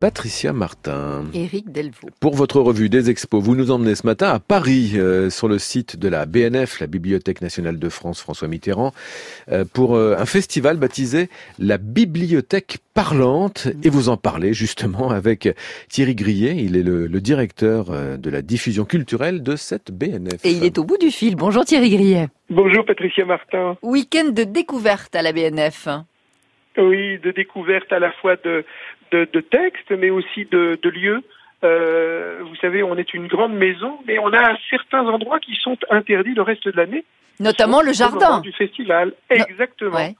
Patricia Martin. Éric Delvaux. Pour votre revue des expos, vous nous emmenez ce matin à Paris, euh, sur le site de la BNF, la Bibliothèque nationale de France François Mitterrand, euh, pour euh, un festival baptisé la Bibliothèque parlante. Et vous en parlez justement avec Thierry Grillet. Il est le, le directeur de la diffusion culturelle de cette BNF. Et il est au bout du fil. Bonjour Thierry Grillet. Bonjour Patricia Martin. Week-end de découverte à la BNF. Oui, de découverte à la fois de, de, de textes, mais aussi de, de lieux. Euh, vous savez, on est une grande maison, mais on a certains endroits qui sont interdits le reste de l'année. Notamment le jardin. Du festival, exactement. Ouais.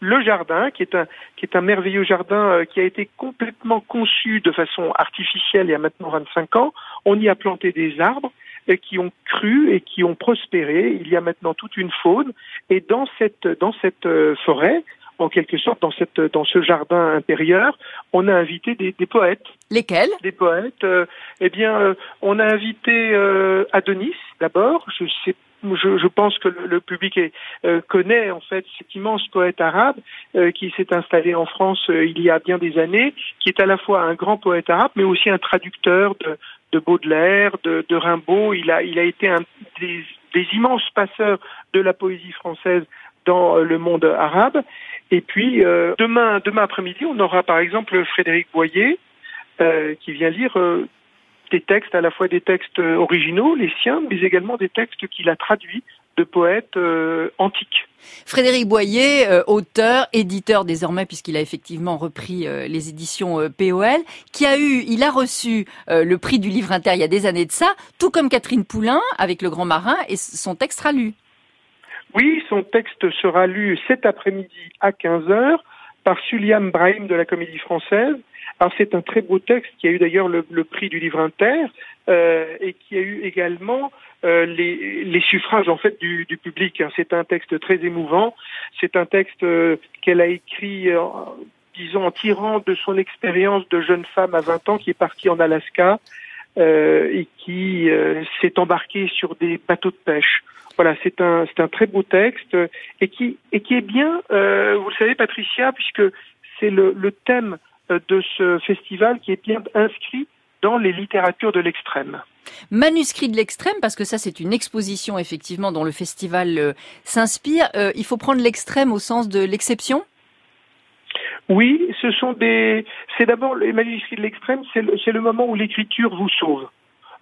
Le jardin, qui est un qui est un merveilleux jardin euh, qui a été complètement conçu de façon artificielle il y a maintenant 25 ans. On y a planté des arbres et qui ont cru et qui ont prospéré. Il y a maintenant toute une faune et dans cette dans cette euh, forêt, en quelque sorte dans cette dans ce jardin intérieur, on a invité des, des poètes. Lesquels? Des poètes. Euh, eh bien, euh, on a invité euh, Adonis d'abord. Je sais. Je, je, pense que le, le public est, euh, connaît en fait cet immense poète arabe euh, qui s'est installé en France euh, il y a bien des années, qui est à la fois un grand poète arabe, mais aussi un traducteur de, de Baudelaire, de, de Rimbaud. Il a, il a été un des, des immenses passeurs de la poésie française dans le monde arabe. Et puis euh, demain, après-midi, on aura par exemple Frédéric Boyer euh, qui vient lire euh, des textes, à la fois des textes originaux, les siens, mais également des textes qu'il a traduits de poètes euh, antiques. Frédéric Boyer, euh, auteur, éditeur désormais puisqu'il a effectivement repris euh, les éditions POL, qui a eu, il a reçu le prix du livre inter il y a des années de ça, tout comme Catherine Poulain avec Le Grand Marin et son texte sera lu. Oui, son texte sera lu cet après-midi à 15h par Suliam Brahim de la Comédie Française. Alors c'est un très beau texte qui a eu d'ailleurs le, prix du livre inter euh, et qui a eu également euh, les, les, suffrages en fait du, public. C'est un texte très émouvant. C'est un texte euh, qu'elle a écrit, disons, en tirant de son expérience de jeune femme à 20 ans qui est partie en Alaska et qui s'est embarquée sur des bateaux de pêche. Voilà, c'est un c'est un très beau texte et qui et qui est bien, euh, vous le savez, Patricia, puisque c'est le, le thème de ce festival qui est bien inscrit dans les littératures de l'extrême. Manuscrit de l'extrême, parce que ça c'est une exposition effectivement dont le festival euh, s'inspire. Euh, il faut prendre l'extrême au sens de l'exception? Oui, ce sont des. C'est d'abord les manuscrits de l'extrême, c'est le, le moment où l'écriture vous sauve.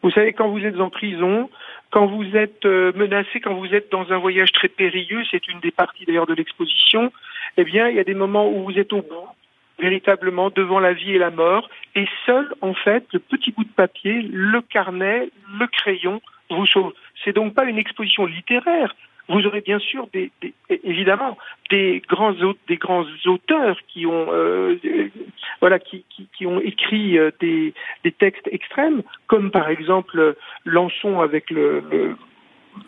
Vous savez, quand vous êtes en prison, quand vous êtes menacé, quand vous êtes dans un voyage très périlleux, c'est une des parties d'ailleurs de l'exposition, eh bien, il y a des moments où vous êtes au bout, véritablement devant la vie et la mort, et seul, en fait, le petit bout de papier, le carnet, le crayon vous sauve. C'est donc pas une exposition littéraire, vous aurez bien sûr des, des, évidemment des grands des grands auteurs qui ont euh, voilà qui, qui, qui, ont écrit euh, des, des textes extrêmes comme par exemple Lançon avec le le,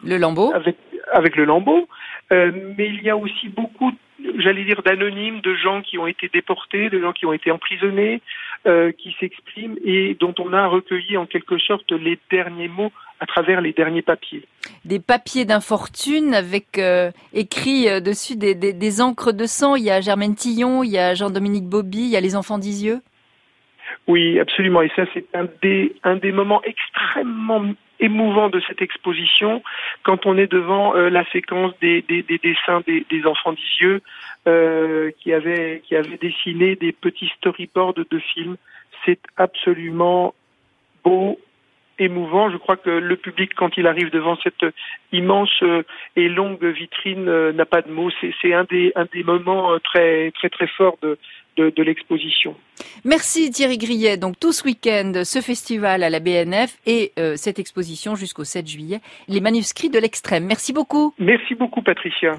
le lambeau. avec avec le lambeau. Euh, mais il y a aussi beaucoup j'allais dire d'anonymes de gens qui ont été déportés de gens qui ont été emprisonnés euh, qui s'expriment et dont on a recueilli en quelque sorte les derniers mots à travers les derniers papiers. Des papiers d'infortune avec euh, écrit euh, dessus des, des, des, encres de sang. Il y a Germaine Tillon, il y a Jean-Dominique Bobby, il y a les enfants d'Isieux. Oui, absolument. Et ça, c'est un des, un des moments extrêmement émouvants de cette exposition quand on est devant euh, la séquence des, des, des dessins des, des enfants d'Isieux euh, qui avaient qui avaient dessiné des petits storyboards de films. C'est absolument beau, émouvant. Je crois que le public, quand il arrive devant cette immense et longue vitrine, n'a pas de mots. C'est un des, un des moments très, très, très forts de, de, de l'exposition. Merci Thierry Grillet. Donc tout ce week-end, ce festival à la BNF et euh, cette exposition jusqu'au 7 juillet, les manuscrits de l'extrême. Merci beaucoup. Merci beaucoup Patricia.